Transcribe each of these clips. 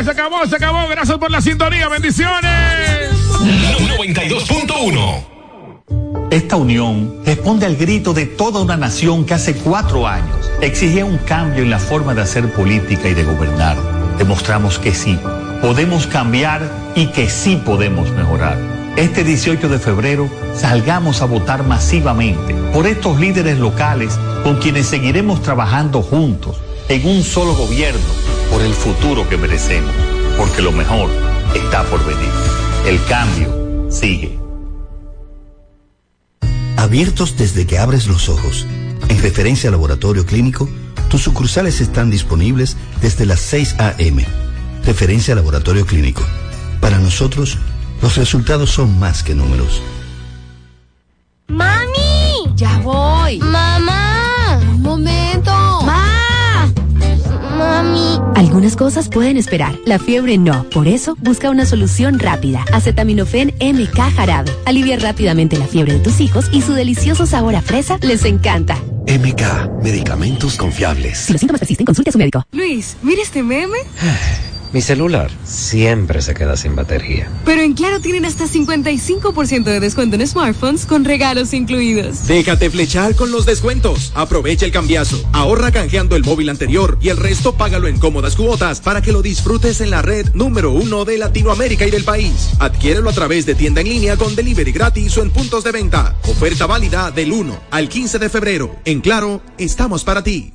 se acabó, se acabó. Gracias por la sintonía, bendiciones. 92.1 Esta unión responde al grito de toda una nación que hace cuatro años exigía un cambio en la forma de hacer política y de gobernar. Demostramos que sí, podemos cambiar y que sí podemos mejorar. Este 18 de febrero salgamos a votar masivamente por estos líderes locales con quienes seguiremos trabajando juntos en un solo gobierno por el futuro que merecemos, porque lo mejor está por venir. El cambio sigue. Abiertos desde que abres los ojos. En referencia al laboratorio clínico, tus sucursales están disponibles desde las 6 a.m. Referencia al laboratorio clínico. Para nosotros, los resultados son más que números. ¡Mami! Ya voy. Mamá. Un momento. Mami. Algunas cosas pueden esperar, la fiebre no. Por eso, busca una solución rápida. Acetaminofén MK Jarabe. Alivia rápidamente la fiebre de tus hijos y su delicioso sabor a fresa les encanta. MK, medicamentos confiables. Si los síntomas persisten, consulte a su médico. Luis, mira este meme. Mi celular siempre se queda sin batería. Pero en Claro tienen hasta 55% de descuento en smartphones con regalos incluidos. Déjate flechar con los descuentos. Aprovecha el cambiazo. Ahorra canjeando el móvil anterior y el resto págalo en cómodas cuotas para que lo disfrutes en la red número uno de Latinoamérica y del país. Adquiérelo a través de tienda en línea con delivery gratis o en puntos de venta. Oferta válida del 1 al 15 de febrero. En Claro, estamos para ti.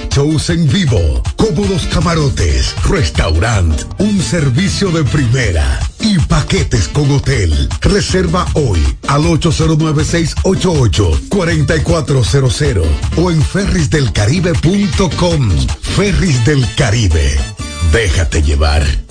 shows en vivo, cómodos camarotes, restaurant, un servicio de primera y paquetes con hotel. Reserva hoy al 809-688-4400 o en ferrisdelcaribe.com. Ferris del Caribe. Déjate llevar.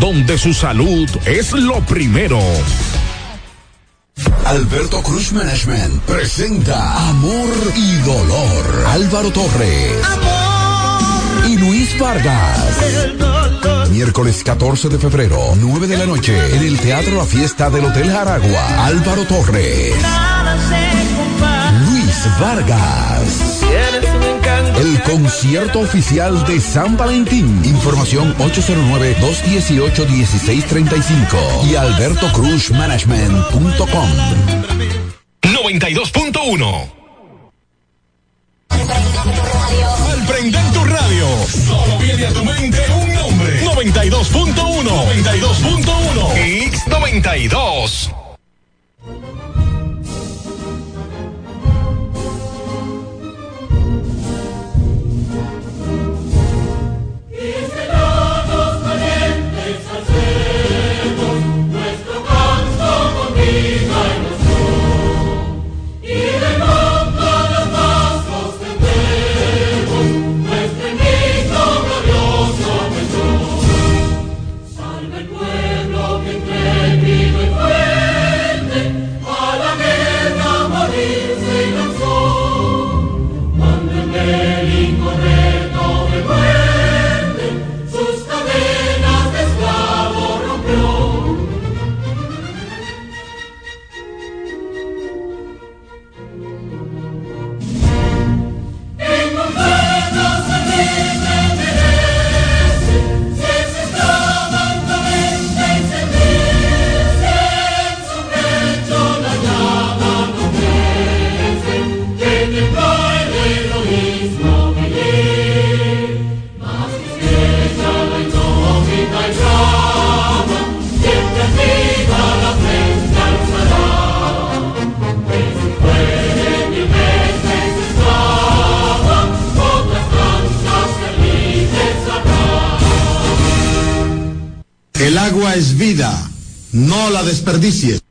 donde su salud es lo primero. Alberto Cruz Management presenta Amor y Dolor. Álvaro Torres. Amor. Y Luis Vargas. Miércoles 14 de febrero, 9 de la noche, en el Teatro La Fiesta del Hotel Jaragua. Álvaro Torres. Luis Vargas. El concierto oficial de San Valentín. Información 809-218-1635 y albertocruzmanagement.com. 92.1 Al prender tu radio, solo viene a tu mente un nombre. 92.1 92.1 X92 no la desperdicies.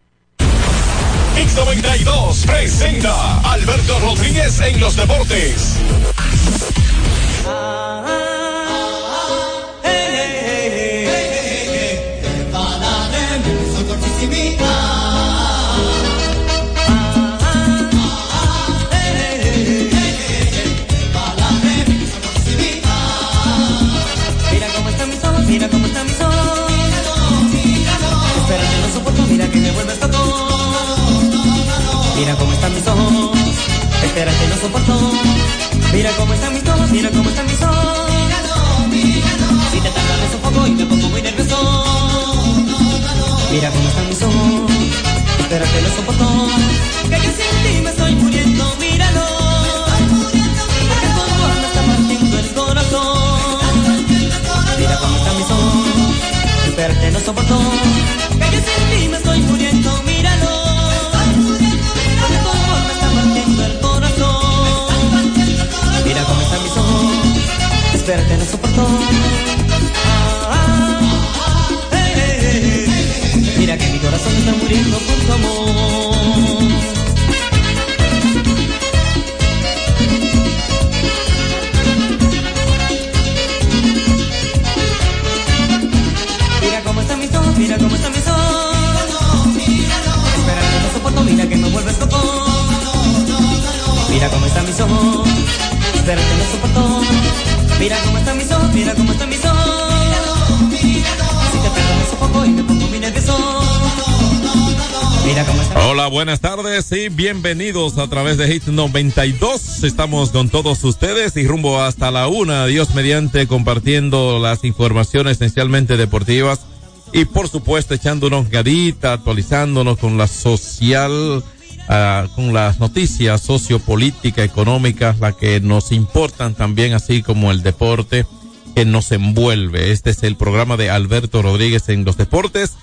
Mira cómo están mis ojos. Espérate, no soporto. Mira cómo están mis ojos, mira cómo están mis ojos. Si te tardas me sofoco y me pongo muy nervioso. Mira cómo están mis ojos. Espérate, no soporto. Que yo sin ti me estoy muriendo, míralo. Está partiendo el corazón. Mira cómo están mis ojos. Espérate, no soporto. Espérate, no eh. Mira que mi corazón está muriendo por tu amor. Mira cómo están mis ojos, mira cómo están mis ojos. Espérate, no soporto, mira que me vuelves loco. Mira cómo están mis ojos. Espérate, no soporto. Mira cómo están mis mira cómo Hola, buenas tardes y bienvenidos a través de Hit 92. Estamos con todos ustedes y rumbo hasta la una, Dios mediante, compartiendo las informaciones esencialmente deportivas y por supuesto echándonos gadita, actualizándonos con la social, ah, con las noticias sociopolíticas, económicas, las que nos importan también, así como el deporte que nos envuelve. Este es el programa de Alberto Rodríguez en los deportes.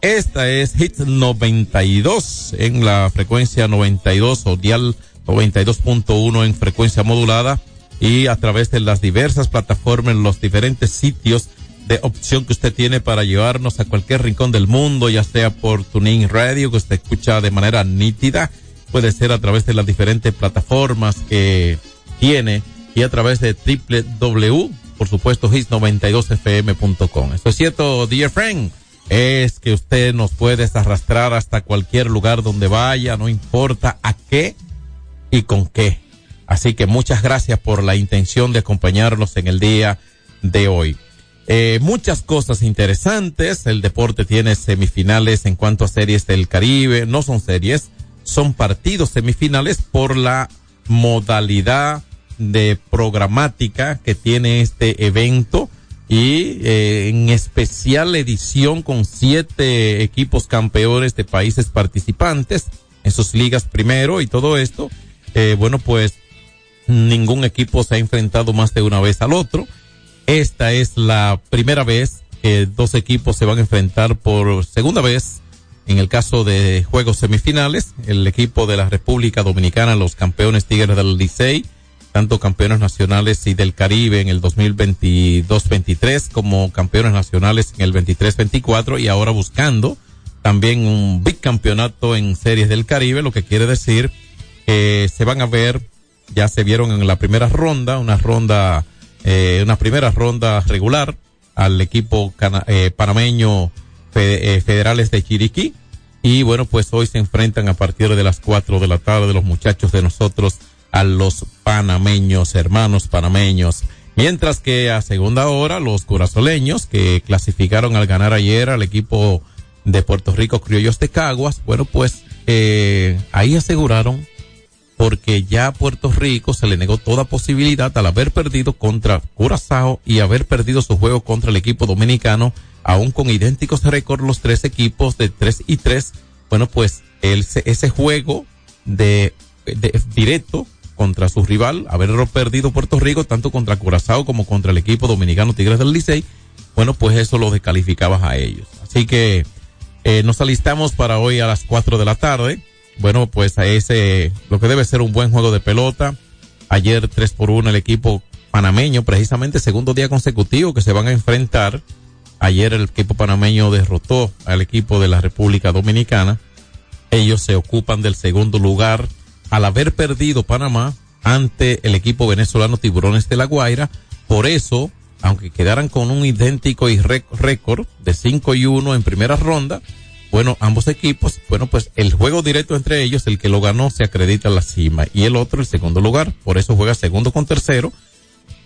Esta es Hit 92 en la frecuencia 92 o dial 92.1 en frecuencia modulada y a través de las diversas plataformas, en los diferentes sitios de opción que usted tiene para llevarnos a cualquier rincón del mundo, ya sea por Tuning Radio, que usted escucha de manera nítida, puede ser a través de las diferentes plataformas que tiene y a través de www, por supuesto, his92fm.com. Esto es cierto, dear friend es que usted nos puede arrastrar hasta cualquier lugar donde vaya, no importa a qué y con qué. Así que muchas gracias por la intención de acompañarnos en el día de hoy. Eh, muchas cosas interesantes. El deporte tiene semifinales en cuanto a series del Caribe. No son series, son partidos semifinales por la modalidad de programática que tiene este evento y eh, en especial edición con siete equipos campeones de países participantes en sus ligas primero y todo esto. Eh, bueno, pues ningún equipo se ha enfrentado más de una vez al otro. Esta es la primera vez que dos equipos se van a enfrentar por segunda vez. En el caso de juegos semifinales, el equipo de la República Dominicana, los campeones Tigres del Licey, tanto campeones nacionales y del Caribe en el 2022-23 como campeones nacionales en el 23-24 y ahora buscando también un bicampeonato en series del Caribe, lo que quiere decir que se van a ver, ya se vieron en la primera ronda, una ronda, eh, una primera ronda regular al equipo eh, panameño eh, federales de Chiriquí y bueno pues hoy se enfrentan a partir de las 4 de la tarde los muchachos de nosotros a los panameños, hermanos panameños. Mientras que a segunda hora, los curazoleños que clasificaron al ganar ayer al equipo de Puerto Rico Criollos de Caguas, bueno, pues eh, ahí aseguraron porque ya a Puerto Rico se le negó toda posibilidad al haber perdido contra Curazao y haber perdido su juego contra el equipo dominicano, aún con idénticos récords los tres equipos de tres y tres. Bueno, pues ese juego de, de directo contra su rival, haberlo perdido Puerto Rico, tanto contra Curazao como contra el equipo dominicano Tigres del Licey, bueno, pues eso lo descalificabas a ellos. Así que eh, nos alistamos para hoy a las 4 de la tarde. Bueno, pues a ese, lo que debe ser un buen juego de pelota. Ayer 3 por 1 el equipo panameño, precisamente segundo día consecutivo que se van a enfrentar Ayer el equipo panameño derrotó al equipo de la República Dominicana. Ellos se ocupan del segundo lugar al haber perdido Panamá ante el equipo venezolano Tiburones de la Guaira. Por eso, aunque quedaran con un idéntico récord de 5 y 1 en primera ronda, bueno, ambos equipos, bueno, pues el juego directo entre ellos, el que lo ganó se acredita la cima y el otro el segundo lugar. Por eso juega segundo con tercero.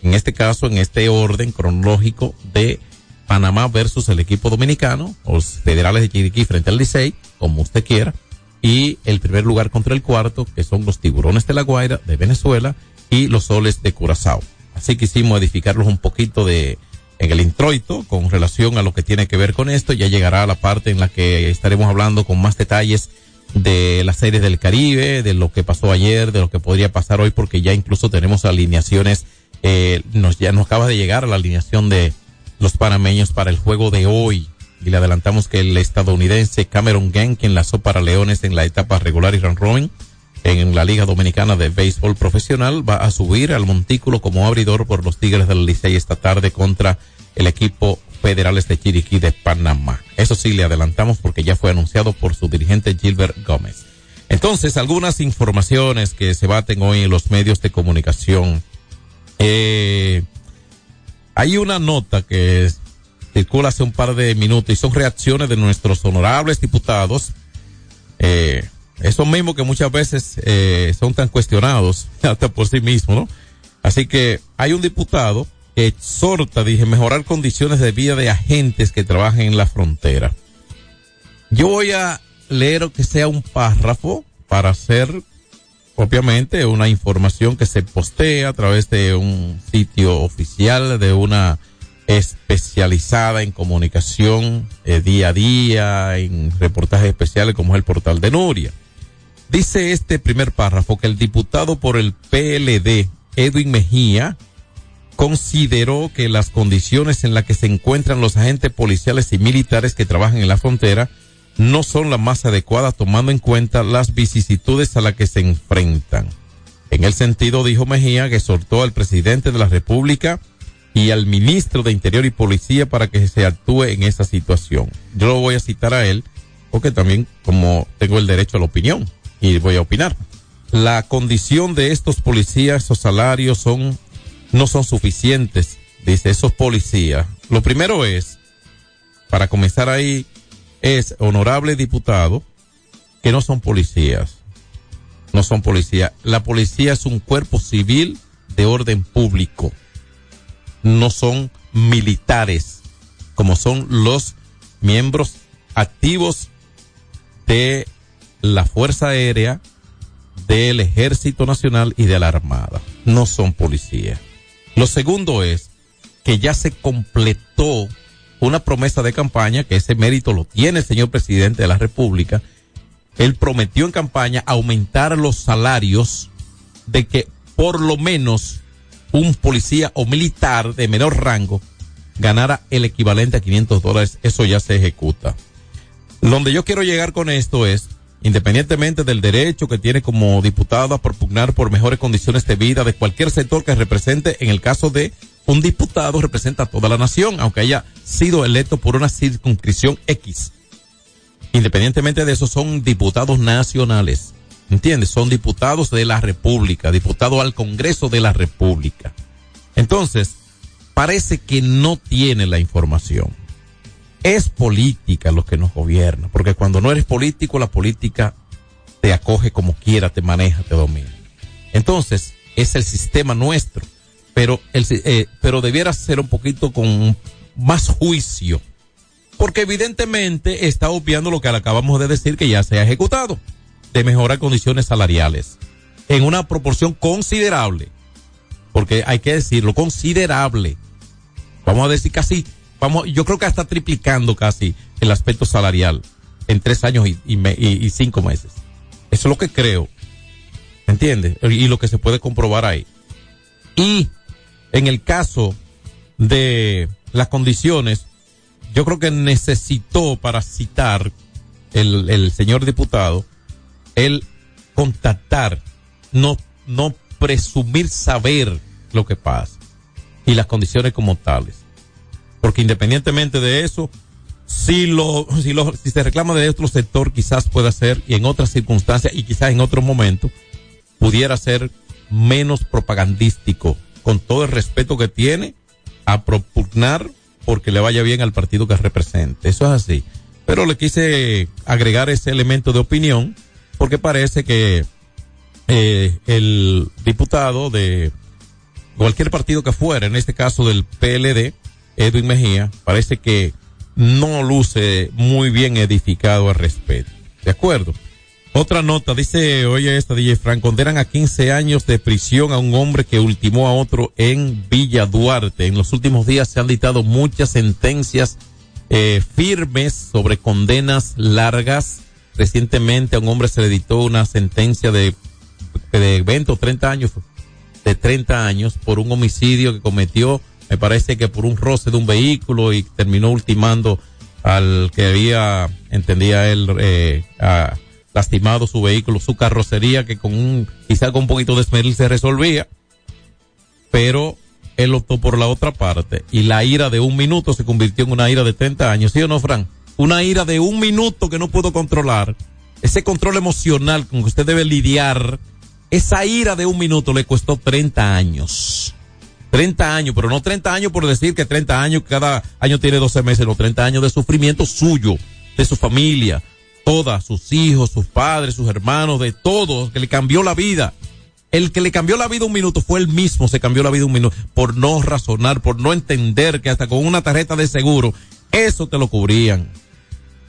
En este caso, en este orden cronológico de Panamá versus el equipo dominicano, los federales de Chiriquí frente al Licey, como usted quiera, y el primer lugar contra el cuarto, que son los tiburones de la Guaira de Venezuela y los soles de Curazao. Así quisimos edificarlos un poquito de en el introito con relación a lo que tiene que ver con esto. Ya llegará la parte en la que estaremos hablando con más detalles de las series del Caribe, de lo que pasó ayer, de lo que podría pasar hoy, porque ya incluso tenemos alineaciones, eh, nos ya nos acaba de llegar la alineación de los panameños para el juego de hoy. Y le adelantamos que el estadounidense Cameron Genk enlazó para Leones en la etapa regular y round robin en la Liga Dominicana de Béisbol Profesional. Va a subir al montículo como abridor por los Tigres del Licey esta tarde contra el equipo Federales de Chiriquí de Panamá. Eso sí, le adelantamos porque ya fue anunciado por su dirigente Gilbert Gómez. Entonces, algunas informaciones que se baten hoy en los medios de comunicación. Eh, hay una nota que circula hace un par de minutos y son reacciones de nuestros honorables diputados. Eh, esos mismos que muchas veces eh, son tan cuestionados hasta por sí mismos, ¿no? Así que hay un diputado que exhorta, dije, mejorar condiciones de vida de agentes que trabajen en la frontera. Yo voy a leer que sea un párrafo para hacer obviamente una información que se postea a través de un sitio oficial de una especializada en comunicación eh, día a día, en reportajes especiales como es el portal de Nuria. Dice este primer párrafo que el diputado por el PLD, Edwin Mejía, consideró que las condiciones en las que se encuentran los agentes policiales y militares que trabajan en la frontera no son las más adecuadas tomando en cuenta las vicisitudes a las que se enfrentan. En el sentido, dijo Mejía, que exhortó al presidente de la República y al ministro de Interior y Policía para que se actúe en esa situación. Yo lo voy a citar a él porque también como tengo el derecho a la opinión y voy a opinar. La condición de estos policías, esos salarios son no son suficientes, dice esos policías. Lo primero es, para comenzar ahí, es, honorable diputado, que no son policías. No son policías. La policía es un cuerpo civil de orden público. No son militares, como son los miembros activos de la Fuerza Aérea, del Ejército Nacional y de la Armada. No son policías. Lo segundo es que ya se completó una promesa de campaña, que ese mérito lo tiene el señor presidente de la República. Él prometió en campaña aumentar los salarios de que por lo menos un policía o militar de menor rango ganara el equivalente a 500 dólares. Eso ya se ejecuta. Donde yo quiero llegar con esto es, independientemente del derecho que tiene como diputado a propugnar por mejores condiciones de vida de cualquier sector que represente, en el caso de un diputado representa a toda la nación, aunque haya sido electo por una circunscripción X. Independientemente de eso, son diputados nacionales. ¿Entiendes? Son diputados de la República, diputados al Congreso de la República. Entonces, parece que no tiene la información. Es política lo que nos gobierna, porque cuando no eres político, la política te acoge como quiera, te maneja, te domina. Entonces, es el sistema nuestro, pero, el, eh, pero debiera ser un poquito con más juicio, porque evidentemente está obviando lo que acabamos de decir que ya se ha ejecutado, de mejorar condiciones salariales en una proporción considerable, porque hay que decirlo, considerable. Vamos a decir casi vamos, yo creo que está triplicando casi el aspecto salarial en tres años y, cinco meses. Eso es lo que creo. ¿Entiendes? Y lo que se puede comprobar ahí. Y en el caso de las condiciones, yo creo que necesitó para citar el, señor diputado, el contactar, no presumir saber lo que pasa y las condiciones como tales Porque independientemente de eso, si lo, si lo, si se reclama de otro sector, quizás pueda ser, y en otras circunstancias, y quizás en otro momento, pudiera ser menos propagandístico, con todo el respeto que tiene a propugnar porque le vaya bien al partido que represente. Eso es así. Pero le quise agregar ese elemento de opinión porque parece que eh, el diputado de cualquier partido que fuera, en este caso del PLD, Edwin Mejía, parece que no luce muy bien edificado al respecto. ¿De acuerdo? Otra nota, dice, oye esta DJ Frank, condenan a 15 años de prisión a un hombre que ultimó a otro en Villa Duarte. En los últimos días se han dictado muchas sentencias eh, firmes sobre condenas largas. Recientemente a un hombre se le dictó una sentencia de, de 20 o 30 años, de 30 años por un homicidio que cometió, me parece que por un roce de un vehículo y terminó ultimando al que había, entendía él, eh, lastimado su vehículo, su carrocería, que con un, quizá con un poquito de esmeril se resolvía, pero él optó por la otra parte y la ira de un minuto se convirtió en una ira de 30 años, ¿sí o no, Fran? Una ira de un minuto que no puedo controlar. Ese control emocional con que usted debe lidiar, esa ira de un minuto le costó 30 años. 30 años, pero no 30 años por decir que 30 años, cada año tiene 12 meses, no 30 años de sufrimiento suyo, de su familia, todas, sus hijos, sus padres, sus hermanos, de todos, que le cambió la vida. El que le cambió la vida un minuto fue él mismo, se cambió la vida un minuto, por no razonar, por no entender que hasta con una tarjeta de seguro, eso te lo cubrían,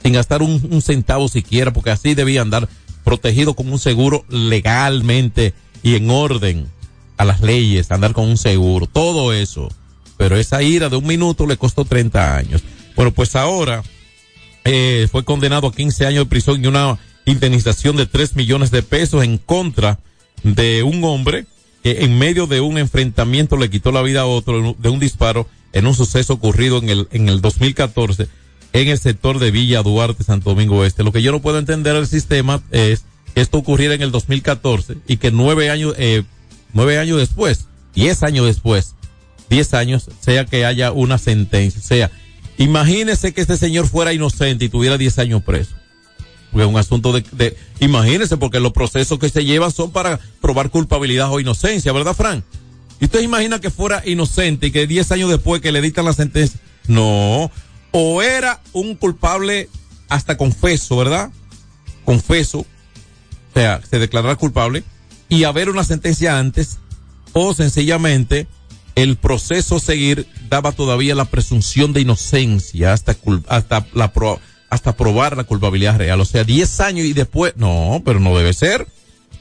sin gastar un, un centavo siquiera, porque así debía andar protegido con un seguro legalmente y en orden a las leyes, andar con un seguro, todo eso. Pero esa ira de un minuto le costó 30 años. Bueno, pues ahora eh, fue condenado a 15 años de prisión y una indemnización de 3 millones de pesos en contra de un hombre que en medio de un enfrentamiento le quitó la vida a otro de un disparo en un suceso ocurrido en el, en el 2014 en el sector de Villa Duarte, Santo Domingo Este. Lo que yo no puedo entender del sistema es que esto ocurriera en el 2014 y que nueve años, eh, nueve años después, diez años después, diez años, sea que haya una sentencia. Sea, imagínese que este señor fuera inocente y tuviera diez años preso. Porque es un asunto de, de, imagínese, porque los procesos que se llevan son para probar culpabilidad o inocencia, ¿verdad, Fran? ¿Y usted imagina que fuera inocente y que diez años después que le dictan la sentencia? No. O era un culpable hasta confeso, ¿verdad? Confeso. O sea, se declarará culpable y haber una sentencia antes o sencillamente el proceso seguir daba todavía la presunción de inocencia hasta hasta la pro, hasta probar la culpabilidad real, o sea, 10 años y después, no, pero no debe ser.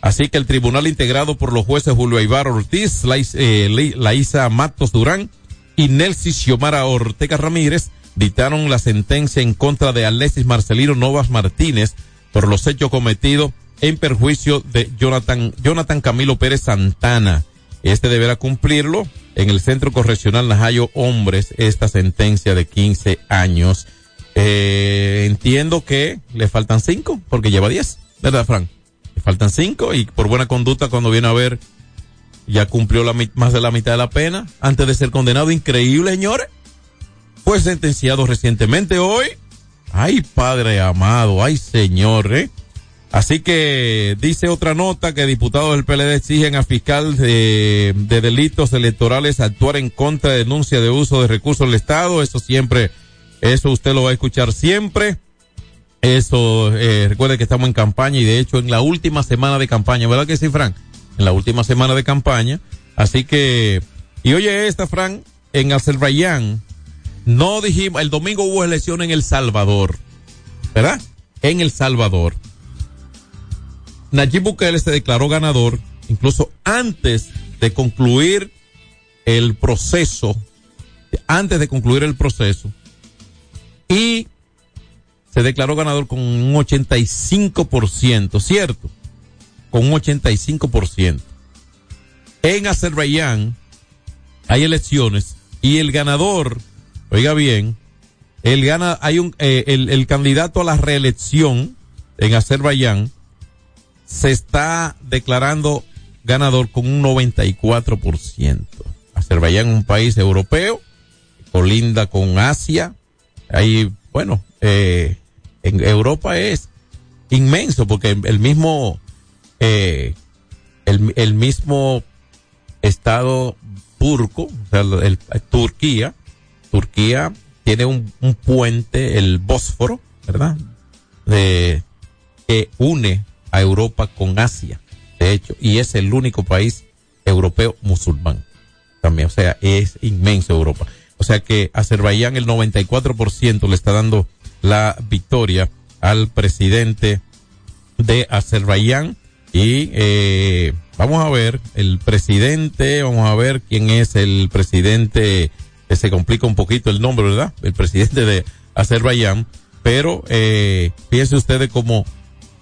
Así que el tribunal integrado por los jueces Julio Ibar Ortiz, Laisa, eh, Matos Durán y Nelsi Xiomara Ortega Ramírez dictaron la sentencia en contra de Alexis Marcelino Novas Martínez por los hechos cometidos en perjuicio de Jonathan, Jonathan Camilo Pérez Santana. Este deberá cumplirlo en el Centro Correccional Najayo Hombres esta sentencia de 15 años. Eh, entiendo que le faltan cinco porque lleva 10, ¿verdad, Frank? Le faltan cinco y por buena conducta cuando viene a ver ya cumplió la, más de la mitad de la pena antes de ser condenado. Increíble, señores. Fue sentenciado recientemente hoy. Ay, padre amado, ay, señor, ¿eh? Así que dice otra nota que diputados del PLD exigen a fiscal de, de, delitos electorales actuar en contra de denuncia de uso de recursos del Estado. Eso siempre, eso usted lo va a escuchar siempre. Eso, eh, recuerde que estamos en campaña y de hecho en la última semana de campaña, ¿verdad que sí, Frank? En la última semana de campaña. Así que, y oye esta, Frank, en Azerbaiyán, no dijimos, el domingo hubo elección en El Salvador, ¿verdad? En El Salvador. Nayib Bukele se declaró ganador incluso antes de concluir el proceso, antes de concluir el proceso, y se declaró ganador con un 85%, ¿cierto? Con un 85%. En Azerbaiyán hay elecciones y el ganador, oiga bien, el gana, hay un, eh, el, el candidato a la reelección en Azerbaiyán se está declarando ganador con un 94%. Azerbaiyán es un país europeo colinda con Asia. Ahí, bueno, eh, en Europa es inmenso porque el mismo, eh, el, el mismo estado turco, o sea, el, Turquía, Turquía tiene un, un, puente, el Bósforo, ¿verdad? De, que une a Europa con Asia, de hecho, y es el único país europeo musulmán también, o sea, es inmenso Europa. O sea que Azerbaiyán el 94% le está dando la victoria al presidente de Azerbaiyán y eh, vamos a ver el presidente, vamos a ver quién es el presidente, que se complica un poquito el nombre, ¿verdad? El presidente de Azerbaiyán, pero eh, piense ustedes como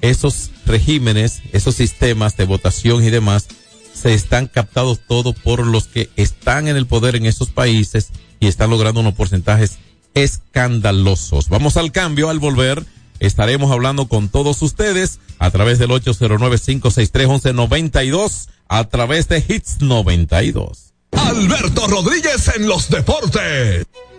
esos regímenes, esos sistemas de votación y demás, se están captados todos por los que están en el poder en esos países y están logrando unos porcentajes escandalosos. Vamos al cambio, al volver estaremos hablando con todos ustedes a través del 809-563-1192, a través de Hits 92. Alberto Rodríguez en los deportes.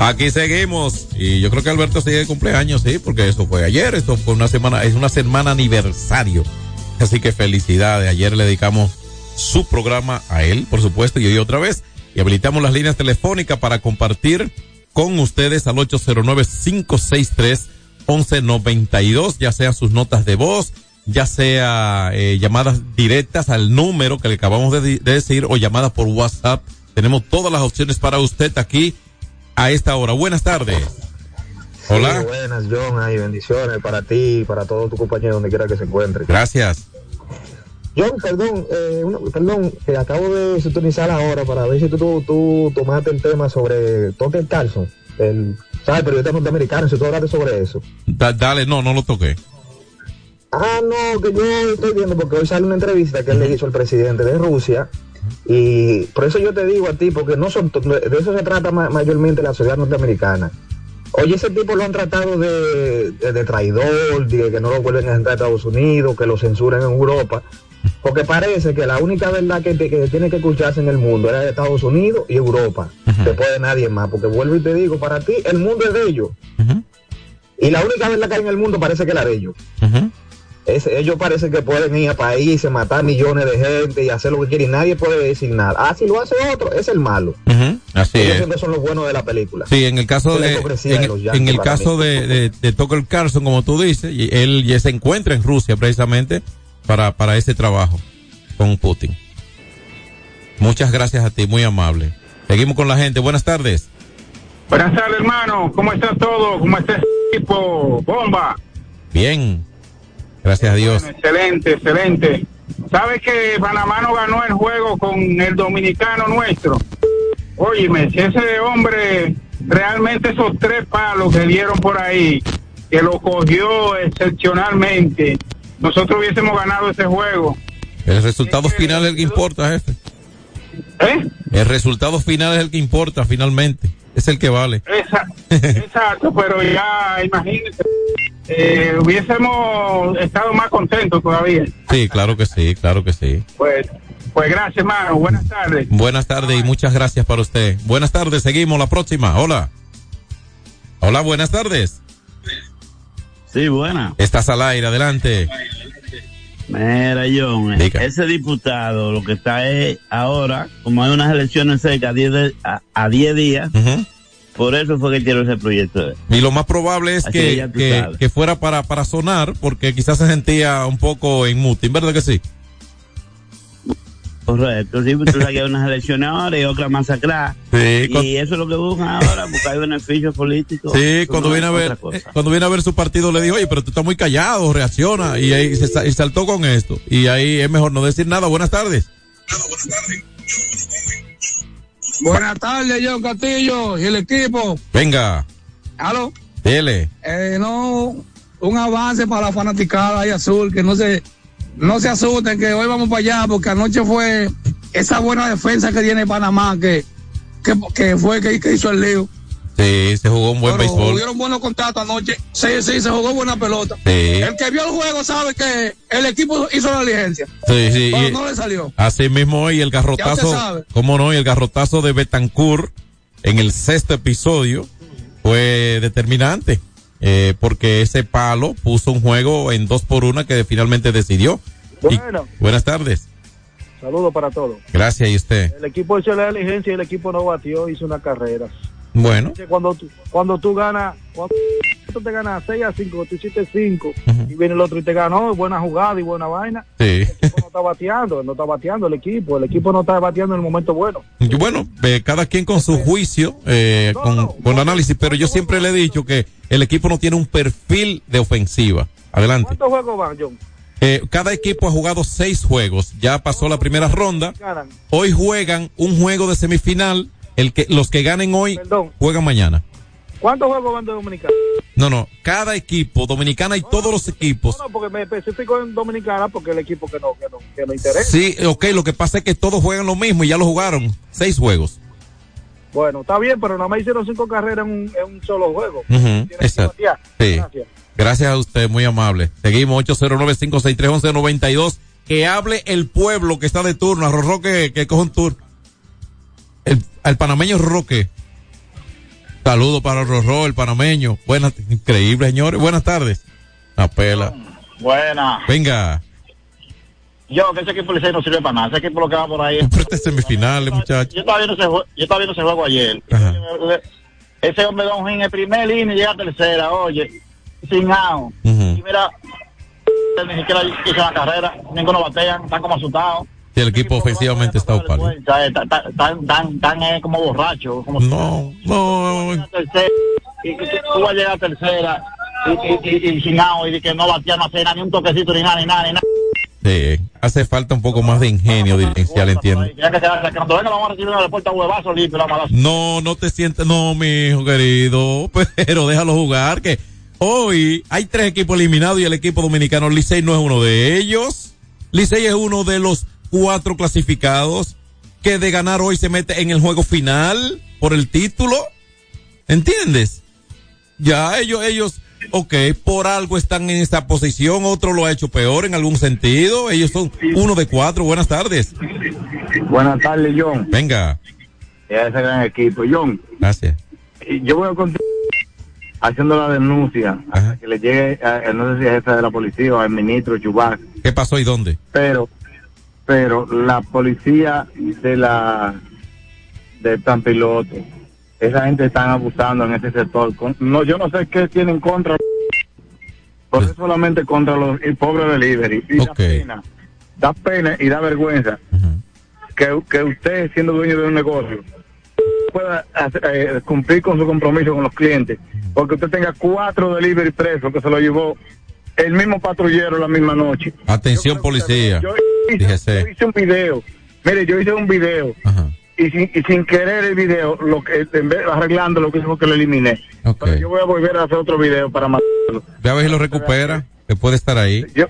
Aquí seguimos. Y yo creo que Alberto sigue de cumpleaños, sí, porque eso fue ayer. Esto fue una semana, es una semana aniversario. Así que felicidades. Ayer le dedicamos su programa a él, por supuesto, y hoy otra vez. Y habilitamos las líneas telefónicas para compartir con ustedes al 809-563-1192, ya sea sus notas de voz, ya sea eh, llamadas directas al número que le acabamos de, de decir o llamadas por WhatsApp. Tenemos todas las opciones para usted aquí a esta hora. Buenas tardes. Hola. Sí, buenas, John. Ay, bendiciones para ti y para todo tu compañero donde quiera que se encuentre. Gracias. John, perdón, eh, perdón, que acabo de sintonizar ahora para ver si tú, tú, tú tomaste el tema sobre Tucker Carlson, el, ¿sabes? Periodista norteamericano, si tú hablaste sobre eso. Da- dale, no, no lo toqué. Ah, no, que yo estoy viendo porque hoy sale una entrevista que él le hizo al presidente de Rusia y por eso yo te digo a ti, porque no son, de eso se trata ma- mayormente la sociedad norteamericana. Oye, ese tipo lo han tratado de, de- de traidor, de que no lo vuelven a entrar a Estados Unidos, que lo censuren en Europa, porque parece que la única verdad que, que tiene que escucharse en el mundo era de Estados Unidos y Europa, después de nadie más, porque vuelvo y te digo, para ti el mundo es de ellos. Y la única verdad que hay en el mundo parece que la de ellos. Es- ellos parece que pueden ir a países, matar millones de gente y hacer lo que quieren y nadie puede decir nada. Ah, si lo hace otro, es el malo. Ujú, Así ellos es. siempre son los buenos de la película. Sí, en el caso de, en, el caso de, de, de Tucker Carlson, como tú dices, y él ya se encuentra en Rusia precisamente para, para ese trabajo con Putin. Muchas gracias a ti, muy amable. Seguimos con la gente. Buenas tardes. Buenas tardes, hermano. ¿Cómo está todo? ¿Cómo está ese equipo? Bomba. Bien. Gracias a Dios. Excelente, excelente. ¿Sabe que Panamá no ganó el juego con el dominicano nuestro? Óyeme, si ese hombre realmente esos tres palos que dieron por ahí, que lo cogió excepcionalmente, nosotros hubiésemos ganado ese juego. El resultado final es el que importa, jefe. ¿Eh? El resultado final es el que importa finalmente. Es el que vale. Esa- exacto, pero ya imagínese, eh, hubiésemos estado más contentos todavía. Sí, claro que sí, claro que sí. Pues, pues gracias, hermano. Buenas tardes. Buenas tardes y muchas gracias para usted. Buenas tardes, seguimos la próxima. Hola. Hola, buenas tardes. Sí, buena. Estás al aire, adelante. Mira, John, eh, ese diputado lo que está es ahora, como hay unas elecciones cerca a 10 de- a, a 10 días, por eso fue que quiero ese proyecto. Y lo más probable es que que, fuera para, para sonar, porque quizás se sentía un poco en mutin, ¿verdad que sí? Correcto, sí, tú sabes que hay unas elecciones ahora y otras masacradas. Sí, y con- eso es lo que buscan ahora, porque hay beneficios políticos. Sí, cuando no viene a ver, cuando viene a ver su partido le dijo, oye, pero tú estás muy callado, reacciona, y ahí se, sa- y saltó con esto. Y ahí es mejor no decir nada. Buenas tardes. Buenas tardes, John Castillo y el equipo. Venga, ¿Aló? dele. Eh, no, un avance para la fanaticada ahí azul, que no se, no se asusten, que hoy vamos para allá, porque anoche fue esa buena defensa que tiene Panamá, que, que, que fue que, que hizo el lío. Sí, se jugó un buen Pero béisbol. hubieron buenos contactos anoche. Sí, sí, se jugó buena pelota. Sí. El que vio el juego sabe que el equipo hizo la diligencia. Sí, sí. Pero y- no le salió. Así mismo hoy el garrotazo, cómo no, y el garrotazo de Betancourt en el sexto episodio fue determinante, eh, porque ese palo puso un juego en dos por una que finalmente decidió. Y- Bueno. buenas tardes. Saludos para todos. Gracias, y usted. El equipo hizo la diligencia y el equipo no batió, hizo una carrera. Bueno, Cuando tú, cuando tú ganas, cuando tú te ganas 6 a 5, tú hiciste 5 y viene el otro y te ganó, buena jugada y buena vaina. sí. No está bateando, no está bateando el equipo, el equipo no está bateando en el momento bueno. Y bueno, eh, cada quien con su juicio, eh, con, con análisis, pero yo siempre le he dicho que el equipo no tiene un perfil de ofensiva. Adelante. ¿Cuántos juegos van, John? Eh, cada equipo ha jugado seis juegos. Ya pasó la primera ronda. Hoy juegan un juego de semifinal. El que, los que ganen hoy Perdón. juegan mañana. ¿Cuántos juegos van de Dominicana? No, no. Cada equipo, Dominicana y todos los equipos. No, porque me especifico en Dominicana porque el equipo que no, que no, que no interesa. Sí, ok, lo que pasa es que todos juegan lo mismo y ya lo jugaron. Seis juegos. Bueno, está bien, pero nada más hicieron cinco carreras en un, en un solo juego. Tienes que exacto. Sí. Gracias. Gracias a usted, muy amable. Seguimos 809-563-1192. Que hable el pueblo que está de turno. A Rorro que, que coja un turno. Al panameño Roque. Saludo para Rorro, el panameño. Buenas, increíble, señores. Buenas tardes. La pela. Buena. Venga. Yo, que ese equipo Licey no sirve para nada. Ese equipo lo que va por ahí. Pero este semifinales, muchachos. Yo estaba viendo ese, yo estaba viendo ese juego ayer. Ajá. Ese hombre Don Jin en primer línea y llega a tercera, oye, sin out. Ujú. Y mira, ni siquiera hizo la carrera, ninguno batean, están como asustados. Sí, el equipo ofensivamente está upado. O sea, eh, Tan, eh, como borracho. Como No, no. tercera, y, y tú, vas a llegar a tercera y, y, y, y que no batea, no hace nada, ni un toquecito, ni nada, ni nada, ni nada. Sí, hace falta un poco más de ingenio dirigencial, entiendo. No, no te sientes, no, mi hijo querido, pero déjalo jugar, que hoy hay tres equipos eliminados y el equipo dominicano Licey no es uno de ellos. Licey es uno de los cuatro clasificados que de ganar hoy se mete en el juego final por el título. ¿Entiendes? Ya ellos, ellos, ok, por algo están en esta posición, otro lo ha hecho peor en algún sentido. Ellos son uno de cuatro. Buenas tardes. Buenas tardes, John. Venga, ese gran equipo. John, gracias. y yo voy a continuar haciendo la denuncia hasta que le llegue, a, no sé si es jefe de la policía o al ministro Chubac, ¿Qué pasó y dónde? pero, pero la policía de la, de tan piloto, esa gente están abusando en ese sector. Con- no, yo no sé qué tienen contra, es solamente contra los el pobre delivery. Y da pena, da pena y da vergüenza que, que usted siendo dueño de un negocio pueda eh, cumplir con su compromiso con los clientes, porque usted tenga cuatro delivery presos que se lo llevó el mismo patrullero la misma noche. Atención policía. Yo hice, Fíjese. yo hice un video, mire, yo hice un video y sin, y sin querer el video, lo que en vez, arreglando lo que dijo que lo eliminé. Pero yo voy a volver a hacer otro video para matarlo. Ve a ver si lo recupera, que puede estar ahí. Yo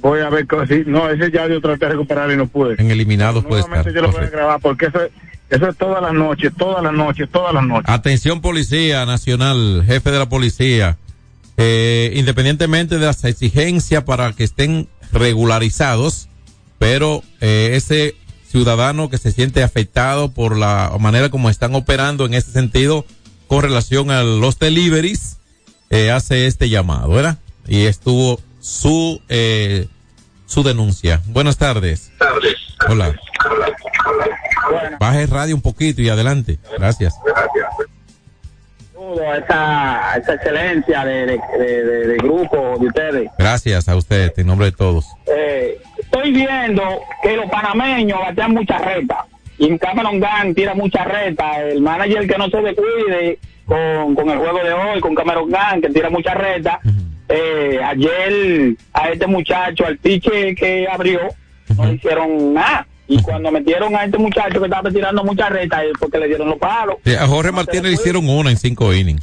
voy a ver cómo sí, no, ese ya yo traté de recuperar y no pude. En eliminados puede estar. Yo lo voy a grabar porque eso, es- eso es todas las noches, todas las noches, todas las noches. Atención policía nacional, jefe de la policía. Eh, independientemente de las exigencias para que estén regularizados, pero eh, ese ciudadano que se siente afectado por la manera como están operando en ese sentido con relación a los deliveries, eh, hace este llamado, ¿verdad? Y estuvo su eh, su denuncia. Buenas tardes. Hola. Baje el radio un poquito y adelante. Gracias. saludo a esa, a esa excelencia de, de, de- de- grupo de ustedes. Gracias a usted, en nombre de todos. Eh, estoy viendo que los panameños batean mucha reta y Cameron Gunn tira mucha reta. El manager que no se descuide con, con el juego de hoy, con Cameron Gunn, que tira mucha reta. Eh, ayer a este muchacho, al piche que abrió, no le hicieron nada. Y cuando metieron a este muchacho que estaba tirando mucha reta, es porque le dieron los palos. Sí, a Jorge Martínez le hicieron una en cinco innings.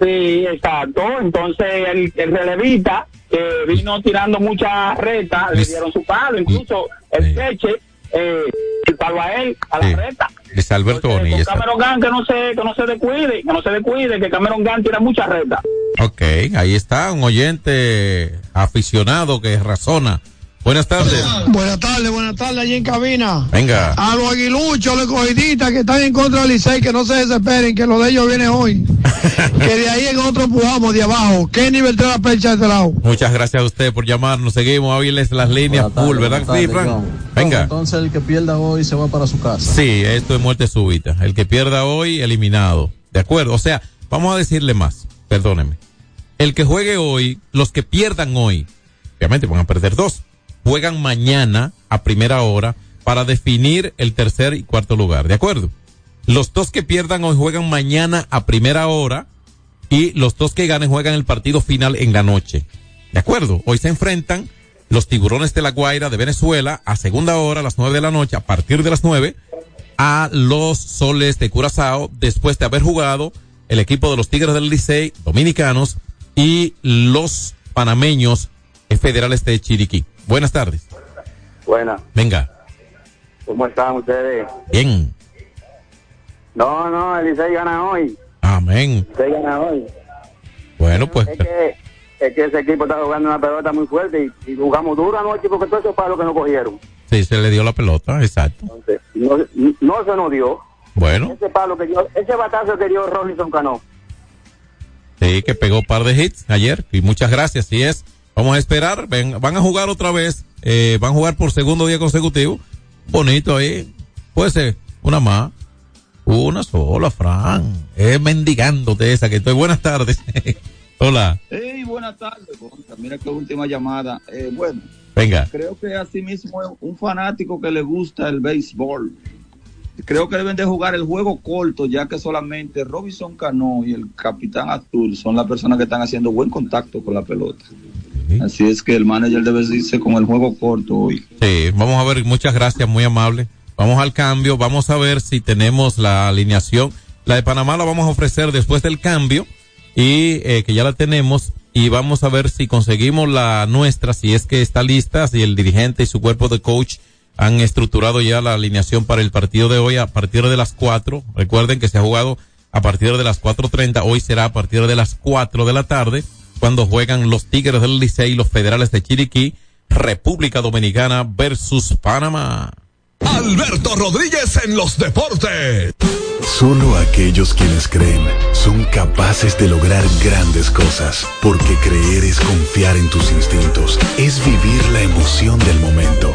Sí, exacto. Entonces el, el relevista que vino tirando mucha reta, le dieron su palo, incluso el peche, eh, el palo a él, a la Sí. reta. Luis Alberto Bonilla. Cameron Gunn que no se, que no se descuide, que no se descuide, que Cameron Gunn tira mucha reta. Ok, ahí está un oyente aficionado que razona. Buenas tardes. Buenas tardes, buenas tardes allí en cabina. Venga. A los aguiluchos, los cogiditas que están en contra del Licey, que no se desesperen, que lo de ellos viene hoy. que de ahí en otro empujamos de abajo. ¿Qué nivel trae la percha de este lado? Muchas gracias a usted por llamarnos. Seguimos, hábiles las líneas full, ¿verdad? Sí, Frank. Venga. Entonces el que pierda hoy se va para su casa. Sí, esto es muerte súbita. El que pierda hoy, eliminado. ¿De acuerdo? O sea, vamos a decirle más. Perdóneme. El que juegue hoy, los que pierdan hoy, obviamente van a perder dos. Juegan mañana a primera hora para definir el tercer y cuarto lugar. ¿De acuerdo? Los dos que pierdan hoy juegan mañana a primera hora y los dos que ganen juegan el partido final en la noche. ¿De acuerdo? Hoy se enfrentan los tiburones de la Guaira de Venezuela a segunda hora a las nueve de la noche, a partir de las nueve, a los soles de Curazao, después de haber jugado el equipo de los Tigres del Licey, dominicanos, y los panameños federales de Chiriquí. Buenas tardes. Buena, Venga. ¿cómo están ustedes? Bien. No, no, el Licey gana hoy. Amén. El Licey gana hoy. Bueno, pues Es que, es que ese equipo está jugando una pelota muy fuerte y, y jugamos duro anoche porque todos esos palos que nos cogieron. sí, se le dio la pelota, exacto. Entonces, no, no se nos dio. Bueno. Ese palo que dio, ese batazo que dio Robinson Cano. Sí, que pegó un par de hits ayer. Y muchas gracias. Sí es. Vamos a esperar. Ven, van a jugar otra vez. Eh, van a jugar por segundo día consecutivo. Bonito ahí. Puede ser una más. Una sola, Fran. Es mendigándote esa que estoy. Buenas tardes. Hola. Hey, buenas tardes. Mira qué última llamada. Eh, bueno, Venga. creo que así mismo es un fanático que le gusta el béisbol. Creo que deben de jugar el juego corto, ya que solamente Robinson Cano y el Capitán Azul son las personas que están haciendo buen contacto con la pelota. Así es que el manager debe irse con el juego corto hoy. Sí, vamos a ver, muchas gracias, muy amable. Vamos al cambio, vamos a ver si tenemos la alineación. La de Panamá la vamos a ofrecer después del cambio y eh, que ya la tenemos y vamos a ver si conseguimos la nuestra, si es que está lista, si el dirigente y su cuerpo de coach han estructurado ya la alineación para el partido de hoy a partir de las 4. Recuerden que se ha jugado a partir de las 4.30, hoy será a partir de las 4 de la tarde cuando juegan los Tigres del Licey y los Federales de Chiriquí, República Dominicana versus Panamá. Alberto Rodríguez en los deportes. Solo aquellos quienes creen son capaces de lograr grandes cosas, porque creer es confiar en tus instintos, es vivir la emoción del momento,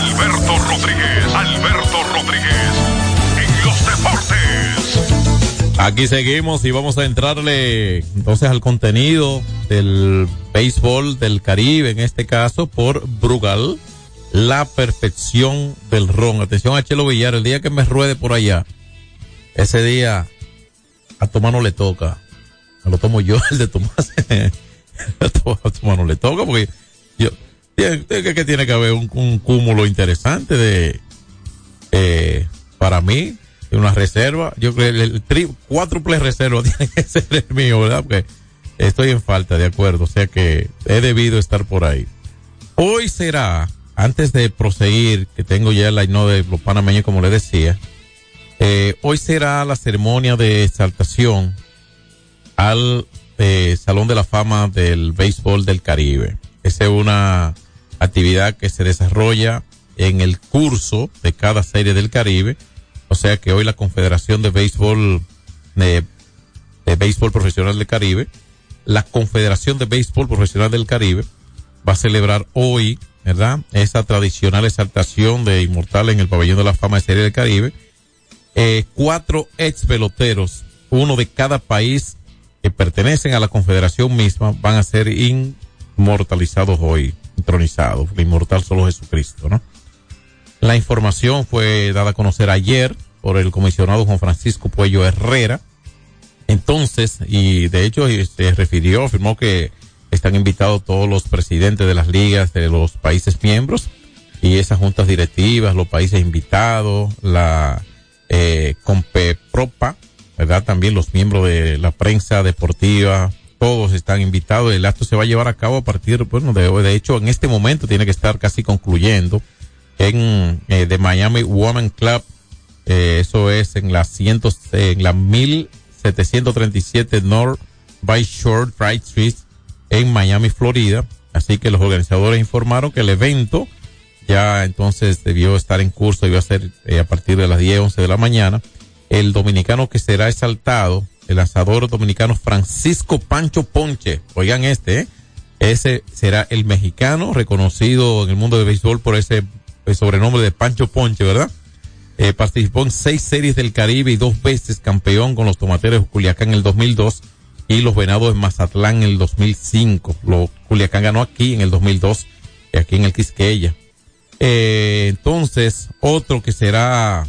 Alberto Rodríguez, Alberto Rodríguez, en los deportes. Aquí seguimos y vamos a entrarle entonces al contenido del béisbol del Caribe, en este caso por Brugal, la perfección del ron. Atención a Chelo Villar, el día que me ruede por allá, ese día a Tomás no le toca. Me lo tomo yo, el de Tomás. a Tomás no le toca porque yo, que, tiene que haber un, cúmulo interesante de, eh, para mí, de una reserva. Yo creo que el, tri, cuádruple reserva tiene que ser el mío, ¿verdad? Porque estoy en falta, de acuerdo. O sea que he debido estar por ahí. Hoy será, antes de proseguir, que tengo ya el line de los panameños, como le decía, eh, hoy será la ceremonia de exaltación al eh, Salón de la Fama del Béisbol del Caribe. Esa es una actividad que se desarrolla en el curso de cada serie del Caribe. O sea que hoy la Confederación de Béisbol de, Béisbol Profesional del Caribe, la Confederación de Béisbol Profesional del Caribe va a celebrar hoy, ¿verdad? Esa tradicional exaltación de Inmortal en el Pabellón de la Fama de Serie del Caribe. Eh, cuatro ex peloteros, uno de cada país que pertenecen a la confederación misma, van a ser inmortalizados hoy, entronizados. El inmortal solo Jesucristo, ¿no? La información fue dada a conocer ayer por el comisionado Juan Francisco Puello Herrera. Entonces, y de hecho se refirió, afirmó que están invitados todos los presidentes de las ligas de los países miembros y esas juntas directivas, los países invitados, la eh, Compepropa, ¿verdad? También los miembros de la prensa deportiva, todos están invitados. El acto se va a llevar a cabo a partir, bueno, de, de hecho en este momento tiene que estar casi concluyendo en eh, Miami Woman Club. Eh, eso es en la cientos, en la 1737 North Bay Shore Drive Street en Miami, Florida. Así que los organizadores informaron que el evento ya entonces debió estar en curso, a ser eh, a partir de las 10, 11 de la mañana. El dominicano que será exaltado, el lanzador dominicano Francisco Pancho Ponche, oigan este, ¿eh? ese será el mexicano reconocido en el mundo del béisbol por ese eh, sobrenombre de Pancho Ponche, ¿verdad? Eh, participó en seis series del Caribe y dos veces campeón con los Tomateros de Culiacán en el 2002 y los Venados de Mazatlán en el 2005. Lo, Culiacán ganó aquí en el 2002, y aquí en el Quisqueya. Eh, entonces, otro que será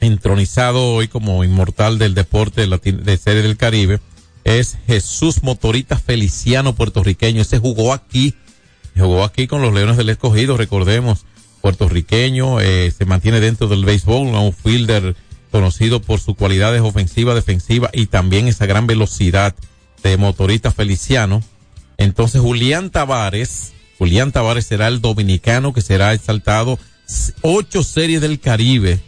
entronizado hoy como inmortal del deporte de, serie del Caribe es Jesús Motorita Feliciano puertorriqueño. Ese jugó aquí, jugó aquí con los Leones del Escogido, recordemos, puertorriqueño, eh, se mantiene dentro del béisbol, un fielder conocido por sus cualidades ofensiva, defensiva y también esa gran velocidad de Motorita Feliciano. Entonces Julián Tavares, Julián Tavares será el dominicano que será exaltado ocho series del Caribe,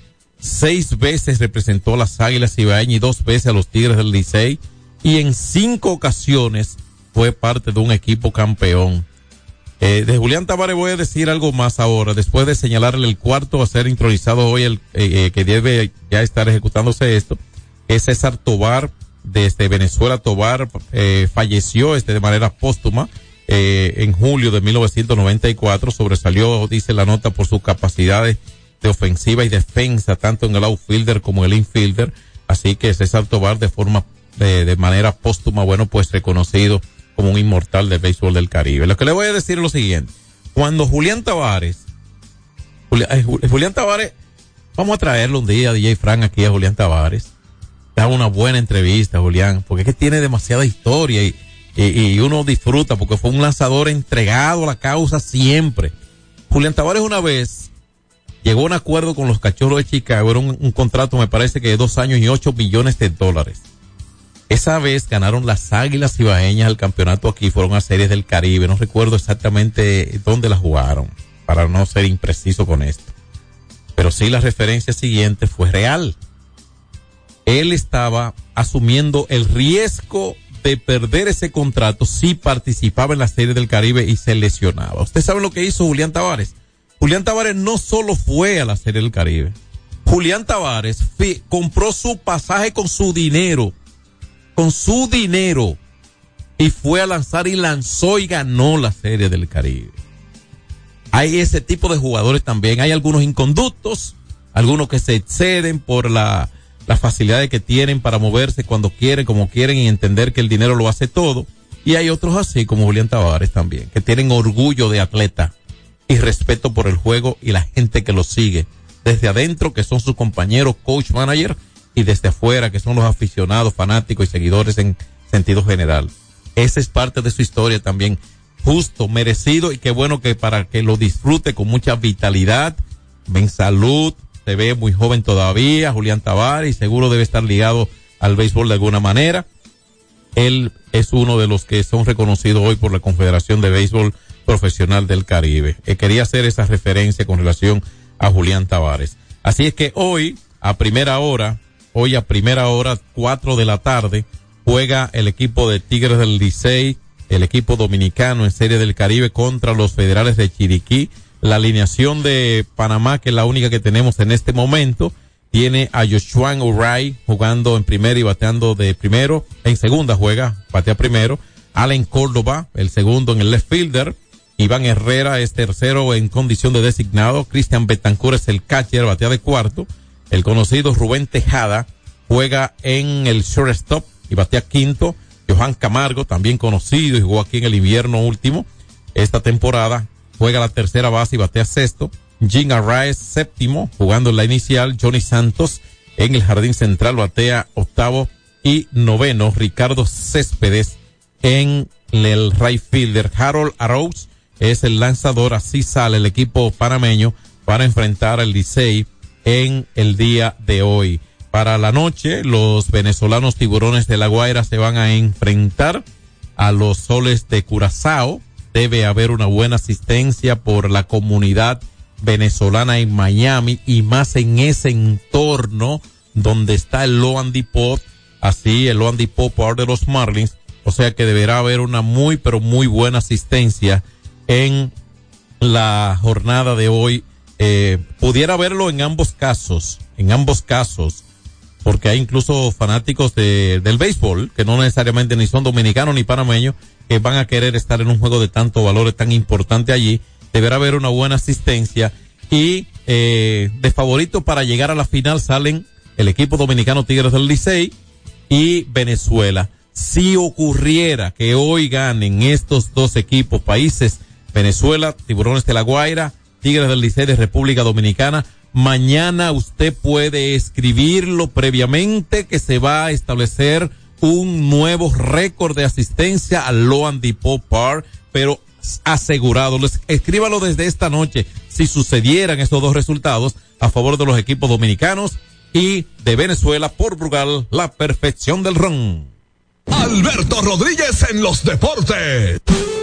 seis veces representó a las Águilas Ibaeñas y dos veces a los Tigres del Licey. Y en cinco ocasiones fue parte de un equipo campeón. Eh, de Julián Tavares voy a decir algo más ahora, después de señalarle el cuarto a ser introducido hoy, el eh, eh, que debe ya estar ejecutándose esto, es César Tobar, desde Venezuela. Tobar, eh, falleció este de manera póstuma en julio de 1994, sobresalió, dice la nota, por sus capacidades de ofensiva y defensa, tanto en el outfielder como el infielder, así que César Tobar de forma, de, de manera póstuma, bueno, pues reconocido como un inmortal del béisbol del Caribe. Lo que le voy a decir es lo siguiente. Cuando Julián Tavares, eh, Julián Tavares, vamos a traerlo un día, DJ Frank, aquí a Julián Tavares. Da una buena entrevista, Julián, porque es que tiene demasiada historia y, y, y, uno disfruta porque fue un lanzador entregado a la causa siempre. Julián Tavares una vez llegó a un acuerdo con los cachorros de Chicago, era un, contrato me parece que de dos años y ocho millones de dólares. Esa vez ganaron las Águilas Ibaeñas el campeonato aquí, fueron a series del Caribe, no recuerdo exactamente dónde la jugaron, para no ser impreciso con esto. Pero sí la referencia siguiente fue real. Él estaba asumiendo el riesgo de perder ese contrato si participaba en la serie del Caribe y se lesionaba. ¿Usted sabe lo que hizo Julián Tavares? Julián Tavares no solo fue a la serie del Caribe. Julián Tavares compró su pasaje con su dinero con su dinero y fue a lanzar y lanzó y ganó la Serie del Caribe. Hay ese tipo de jugadores también. Hay algunos inconductos, algunos que se exceden por la, las facilidades que tienen para moverse cuando quieren, como quieren y entender que el dinero lo hace todo. Y hay otros así como Julián Tavares también, que tienen orgullo de atleta y respeto por el juego y la gente que lo sigue. Desde adentro, que son sus compañeros, coach, manager, y desde afuera, que son los aficionados, fanáticos y seguidores en sentido general. Esa es parte de su historia también. Justo, merecido y qué bueno que para que lo disfrute con mucha vitalidad, en salud, se ve muy joven todavía, Julián Tavares, y seguro debe estar ligado al béisbol de alguna manera. Él es uno de los que son reconocidos hoy por la Confederación de Béisbol Profesional del Caribe. Eh, quería hacer esa referencia con relación a Julián Tavares. Así es que hoy, a primera hora, hoy a primera hora, cuatro de la tarde, juega el equipo de Tigres del Licey, el equipo dominicano en Serie del Caribe contra los federales de Chiriquí. La alineación de Panamá, que es la única que tenemos en este momento, tiene a Joshua O'Reilly jugando en primero y bateando de primero. En segunda juega, batea primero. Allen Córdoba, el segundo en el left fielder. Iván Herrera es tercero en condición de designado. Cristian Betancourt es el catcher, batea de cuarto. El conocido Rubén Tejada juega en el shortstop y batea quinto. Johan Camargo, también conocido y jugó aquí en el invierno último. Esta temporada juega la tercera base y batea sexto. Jim Arraez séptimo, jugando en la inicial. Johnny Santos en el jardín central batea octavo y noveno. Ricardo Céspedes en el right fielder. Harold Arrows es el lanzador. Así sale el equipo panameño para enfrentar al Licey en el día de hoy. Para la noche, los venezolanos tiburones de la Guaira se van a enfrentar a los soles de Curazao. Debe haber una buena asistencia por la comunidad venezolana en Miami y más en ese entorno donde está el Loan Depot, así el Loan Depot por de los Marlins. O sea que deberá haber una muy, pero muy buena asistencia en la jornada de hoy. Eh, pudiera verlo en ambos casos, en ambos casos, porque hay incluso fanáticos de, del béisbol, que no necesariamente ni son dominicanos ni panameños, que van a querer estar en un juego de tanto valor tan importante allí. Deberá haber una buena asistencia y eh, de favorito para llegar a la final salen el equipo dominicano Tigres del Licey y Venezuela. Si ocurriera que hoy ganen estos dos equipos países, Venezuela, Tiburones de la Guaira, Tigres del Licey de República Dominicana, mañana usted puede escribirlo previamente que se va a establecer un nuevo récord de asistencia al Loan Depot Park, pero asegurado. Escríbalo desde esta noche si sucedieran estos dos resultados a favor de los equipos dominicanos y de Venezuela por Brugal, la perfección del ron. Alberto Rodríguez en los deportes.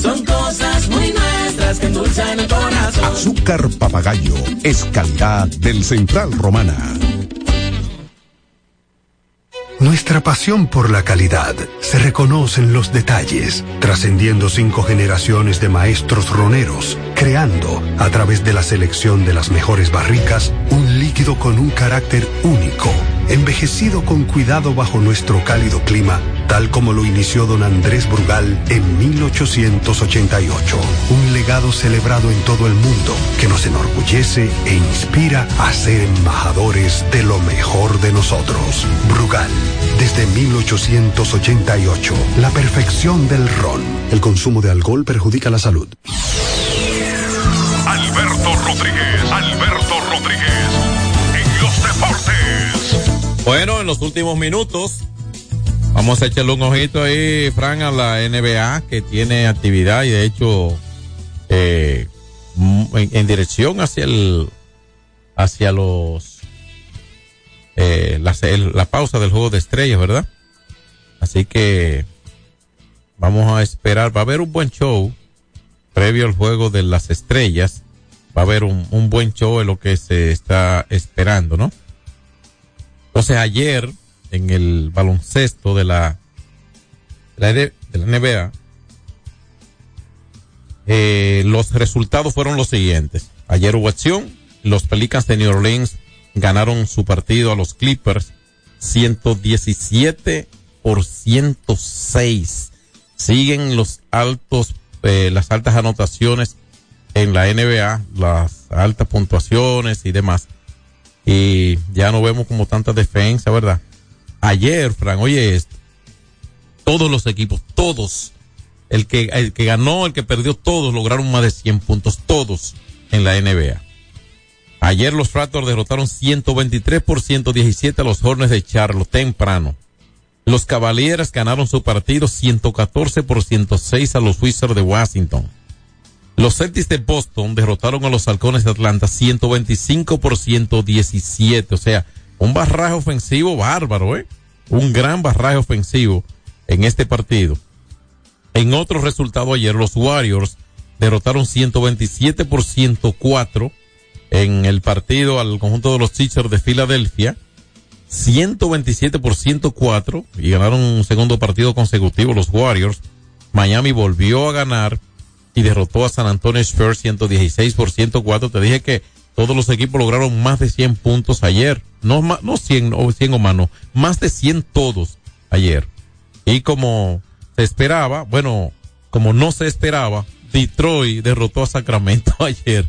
Son cosas muy nuestras que endulzan el corazón. Azúcar papagayo es calidad del Central Romana. Nuestra pasión por la calidad se reconoce en los detalles, trascendiendo cinco generaciones de maestros roneros, creando, a través de la selección de las mejores barricas, un líquido con un carácter único, envejecido con cuidado bajo nuestro cálido clima, tal como lo inició don Andrés Brugal en 1888. Un legado celebrado en todo el mundo que nos enorgullece e inspira a ser embajadores de lo mejor de nosotros. Brugal, desde 1888, la perfección del ron. El consumo de alcohol perjudica la salud. Alberto Rodríguez, Alberto Rodríguez, en los deportes. Bueno, en los últimos minutos, vamos a echarle un ojito ahí, Fran, a la NBA, que tiene actividad y de hecho, eh, m- en, dirección hacia el, hacia los, eh, la pausa del juego de estrellas, ¿verdad? Así que vamos a esperar, va a haber un buen show previo al juego de las estrellas. Va a haber un, un buen show en lo que se está esperando, ¿no? Entonces ayer en el baloncesto de la, de la, NBA, eh, los resultados fueron los siguientes. Ayer hubo acción, los Pelicans de New Orleans ganaron su partido a los Clippers 117 por 106. Siguen los altos, eh, las altas anotaciones en la NBA, las altas puntuaciones y demás. Y ya no vemos como tanta defensa, ¿verdad? Ayer, Fran, oye esto. Todos los equipos, todos, el que, el que ganó, el que perdió, todos lograron más de 100 puntos, todos en la NBA. Ayer los Raptors derrotaron 123 por 117 a los Hornets de Charlotte temprano. Los Cavaliers ganaron su partido 114 por 106 a los Wizards de Washington. Los Celtics de Boston derrotaron a los Halcones de Atlanta 125 por 117. O sea, un barraje ofensivo bárbaro, ¿eh? Un gran barraje ofensivo en este partido. En otro resultado ayer, los Warriors derrotaron 127 por 104 en el partido al conjunto de los Sixers de Filadelfia. 127 por 104 y ganaron un segundo partido consecutivo los Warriors. Miami volvió a ganar y derrotó a San Antonio Spurs 116 por 104. Te dije que todos los equipos lograron más de 100 puntos ayer. No, no 100 o 100 o más, no. Más de 100 todos ayer. Y como se esperaba, bueno, como no se esperaba, Detroit derrotó a Sacramento ayer.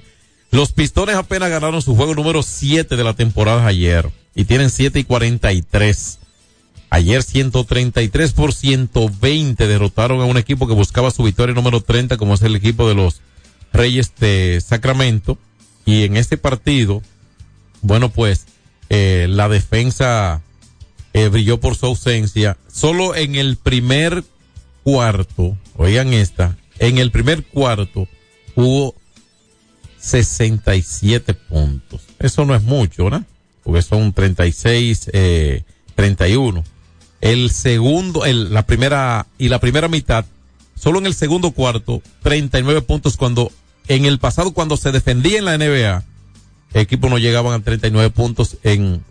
Los Pistones apenas ganaron su juego número 7 de la temporada ayer y tienen 7 y 43. Ayer 133 por 120 derrotaron a un equipo que buscaba su victoria número 30 como es el equipo de los Reyes de Sacramento. Y en este partido, bueno pues, eh, la defensa eh, brilló por su ausencia. Solo en el primer cuarto, oigan esta, en el primer cuarto hubo 67 puntos. Eso no es mucho, ¿verdad? Porque son 36, eh, 31. El segundo, el, la primera, y la primera mitad, solo en el segundo cuarto, 39 puntos cuando, en el pasado cuando se defendía en la NBA, equipos no llegaban a 39 puntos en,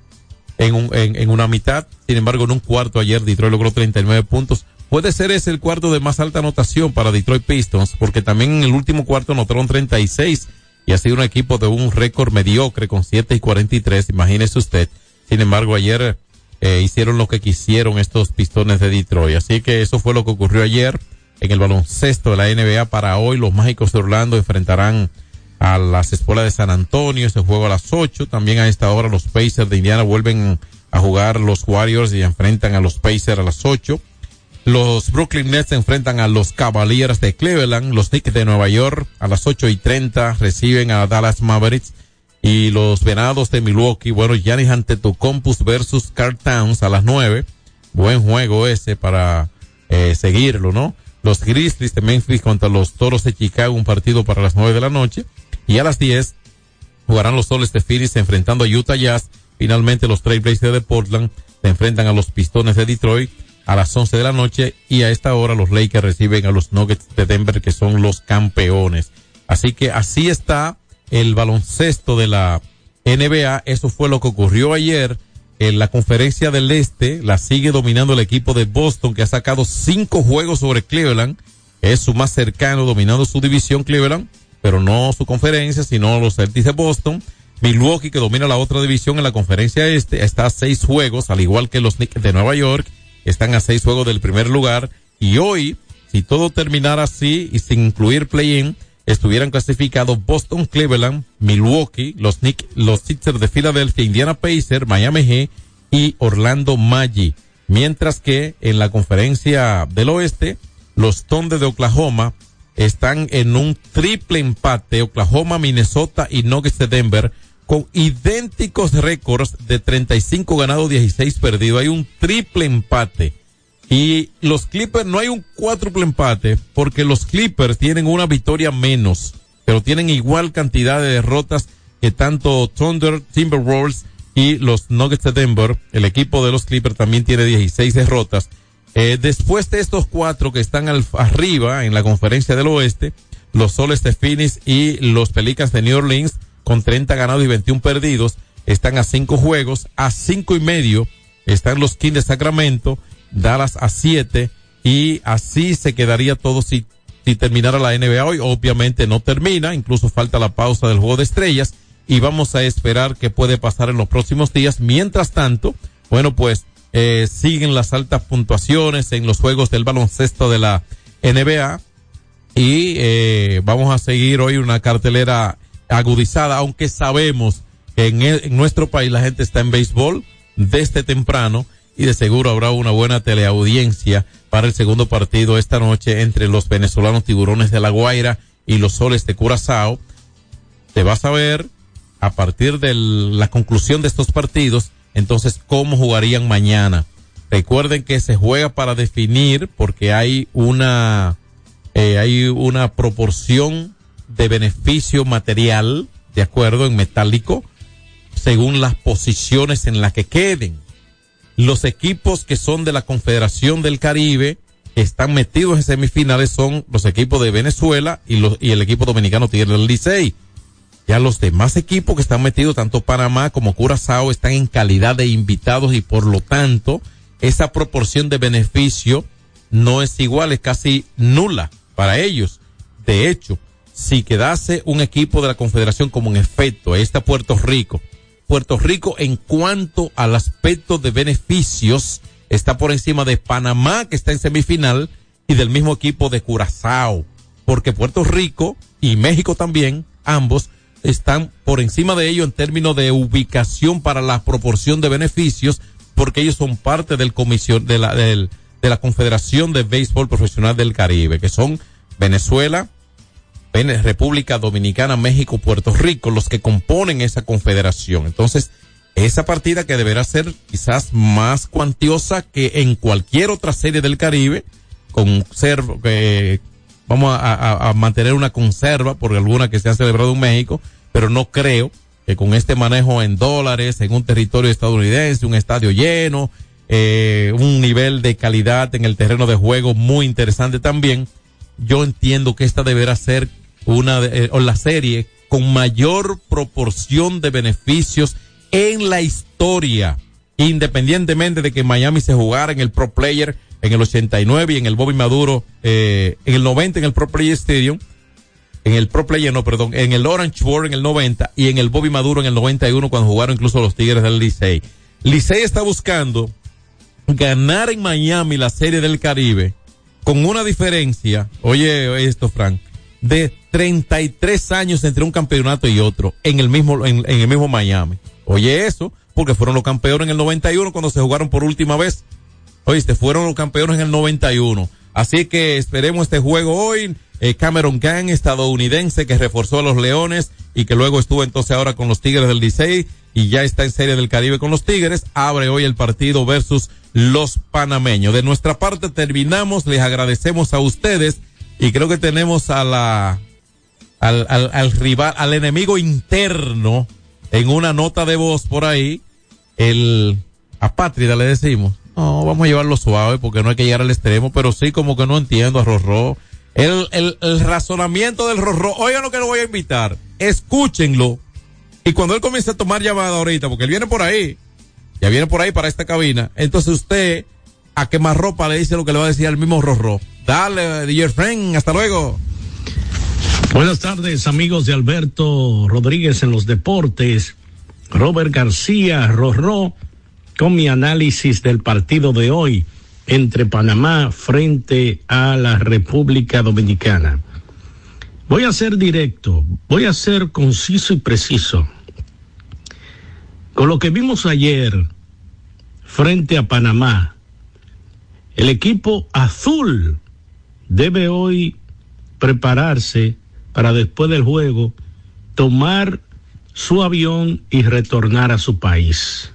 en, un, en, en una mitad. Sin embargo, en un cuarto ayer Detroit logró 39 puntos. Puede ser ese el cuarto de más alta anotación para Detroit Pistons, porque también en el último cuarto anotaron 36 y ha sido un equipo de un récord mediocre con 7 y 43, imagínese usted. Sin embargo, ayer eh, hicieron lo que quisieron estos pistones de Detroit. Así que eso fue lo que ocurrió ayer en el baloncesto de la NBA. Para hoy, los mágicos de Orlando enfrentarán a las escuelas de San Antonio. Ese juego a las 8. También a esta hora los Pacers de Indiana vuelven a jugar los Warriors y enfrentan a los Pacers a las 8. Los Brooklyn Nets se enfrentan a los Cavaliers de Cleveland. Los Knicks de Nueva York a las 8 y 30 reciben a Dallas Mavericks. Y los Venados de Milwaukee, bueno, Giannis Antetokounmpo versus Carl Towns a las 9. Buen juego ese para eh, seguirlo, ¿no? Los Grizzlies de Memphis contra los Toros de Chicago, un partido para las 9 de la noche. Y a las 10 jugarán los Soles de Phoenix enfrentando a Utah Jazz. Finalmente los Trailblazers de Portland se enfrentan a los Pistones de Detroit a las 11 de la noche y a esta hora los Lakers reciben a los Nuggets de Denver que son los campeones. Así que así está el baloncesto de la NBA. Eso fue lo que ocurrió ayer en la conferencia del Este. La sigue dominando el equipo de Boston que ha sacado cinco juegos sobre Cleveland. Es su más cercano dominando su división Cleveland, pero no su conferencia, sino los Celtics de Boston. Milwaukee que domina la otra división en la conferencia este está a seis juegos, al igual que los Knicks de Nueva York están a seis juegos del primer lugar y hoy, si todo terminara así y sin incluir play-in, estuvieran clasificados Boston, Cleveland, Milwaukee, los Knicks, los Sixers de Filadelfia, Indiana Pacers, Miami Heat y Orlando Magic. Mientras que en la conferencia del oeste, los Thunder de Oklahoma están en un triple empate, Oklahoma, Minnesota y Nuggets de Denver, con idénticos récords de 35 ganados, 16 perdidos. Hay un triple empate. Y los Clippers no hay un cuádruple empate porque los Clippers tienen una victoria menos, pero tienen igual cantidad de derrotas que tanto Thunder, Timberwolves y los Nuggets de Denver. El equipo de los Clippers también tiene 16 derrotas. Eh, después de estos cuatro que están al, arriba en la conferencia del oeste, los Soles de Phoenix y los Pelicans de New Orleans con 30 ganados y 21 perdidos, están a cinco juegos, a cinco y medio están los Kings de Sacramento, Dallas a siete y así se quedaría todo si, si terminara la NBA hoy. Obviamente no termina, incluso falta la pausa del juego de estrellas y vamos a esperar qué puede pasar en los próximos días. Mientras tanto, bueno, pues eh, siguen las altas puntuaciones en los juegos del baloncesto de la NBA y eh, vamos a seguir hoy una cartelera agudizada, aunque sabemos que en, en, nuestro país la gente está en béisbol desde temprano y de seguro habrá una buena teleaudiencia para el segundo partido esta noche entre los venezolanos tiburones de La Guaira y los soles de Curazao. Se va a saber a partir de la conclusión de estos partidos, entonces cómo jugarían mañana. Recuerden que se juega para definir porque hay una eh, hay una proporción de beneficio material, de acuerdo, en metálico, según las posiciones en las que queden. Los equipos que son de la Confederación del Caribe, están metidos en semifinales, son los equipos de Venezuela y, los, y el equipo dominicano Tigre del Licey. Ya los demás equipos que están metidos, tanto Panamá como Curazao, están en calidad de invitados y por lo tanto, esa proporción de beneficio no es igual, es casi nula para ellos. De hecho, si quedase un equipo de la Confederación como en efecto está Puerto Rico. Puerto Rico en cuanto al aspecto de beneficios está por encima de Panamá que está en semifinal y del mismo equipo de Curazao. Porque Puerto Rico y México también, ambos, están por encima de ello en términos de ubicación para la proporción de beneficios porque ellos son parte del comisión de la, del, de la Confederación de Béisbol Profesional del Caribe, que son Venezuela, República Dominicana, México, Puerto Rico, los que componen esa confederación. Entonces, esa partida que deberá ser quizás más cuantiosa que en cualquier otra serie del Caribe, con ser, eh, vamos a, mantener una conserva por alguna que se ha celebrado en México, pero no creo que con este manejo en dólares, en un territorio estadounidense, un estadio lleno, eh, un nivel de calidad en el terreno de juego muy interesante también, yo entiendo que esta deberá ser una eh, o la serie con mayor proporción de beneficios en la historia, independientemente de que Miami se jugara en el Pro Player en el 89 y en el Bobby Maduro eh, en el 90 en el Pro Player Stadium, en el Pro Player no, perdón, en el Orange Bowl en el 90 y en el Bobby Maduro en el 91 cuando jugaron incluso los Tigres del Licey. Licey está buscando ganar en Miami la Serie del Caribe con una diferencia, oye esto Frank, de 33 años entre un campeonato y otro en el mismo, en, el mismo Miami. Oye eso, porque fueron los campeones en el 91 cuando se jugaron por última vez. oíste, fueron los campeones en el 91. Así que esperemos este juego hoy. Eh, Cameron Gang, estadounidense, que reforzó a los Leones y que luego estuvo entonces ahora con los Tigres del Licey y ya está en Serie del Caribe con los Tigres, abre hoy el partido versus los panameños. De nuestra parte terminamos, les agradecemos a ustedes y creo que tenemos a la, al, al, al rival, al enemigo interno en una nota de voz por ahí, el apátrida le decimos. No, vamos a llevarlo suave porque no hay que llegar al extremo, pero sí como que no entiendo a Rorró. El, el, el razonamiento del Rorró, oigan lo que lo voy a invitar, escúchenlo. Y cuando él comience a tomar llamada ahorita, porque él viene por ahí, ya viene por ahí para esta cabina, entonces usted a quemarropa le dice lo que le va a decir al mismo Rorró. Dale, DJ Friend, hasta luego. Buenas tardes, amigos de Alberto Rodríguez en los deportes. Robert García Rorró con mi análisis del partido de hoy entre Panamá frente a la República Dominicana. Voy a ser directo, voy a ser conciso y preciso. Con lo que vimos ayer frente a Panamá, el equipo azul debe hoy prepararse para después del juego tomar su avión y retornar a su país.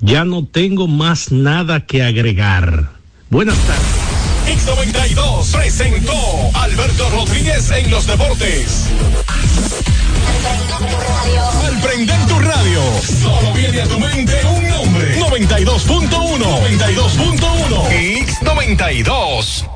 Ya no tengo más nada que agregar. Buenas tardes. X92 presentó Alberto Rodríguez en los deportes. Al prender tu radio, solo viene a tu mente un nombre. 92.1. 92.1. X92.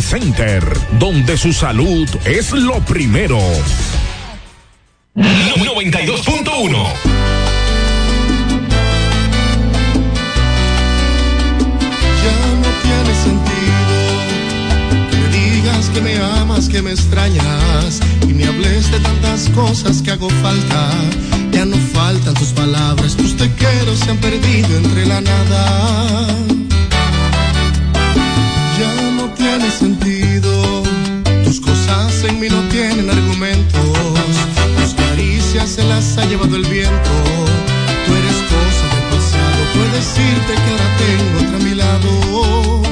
Center donde su salud es lo primero. 92.1 Ya no tiene sentido que me digas que me amas, que me extrañas y me hables de tantas cosas que hago falta. Ya no faltan tus palabras, tus te quiero se han perdido entre la nada. Sentido, tus cosas en mí no tienen argumentos, tus caricias se las ha llevado el viento. Tú eres cosa del pasado, puedes decirte que ahora tengo otra a mi lado.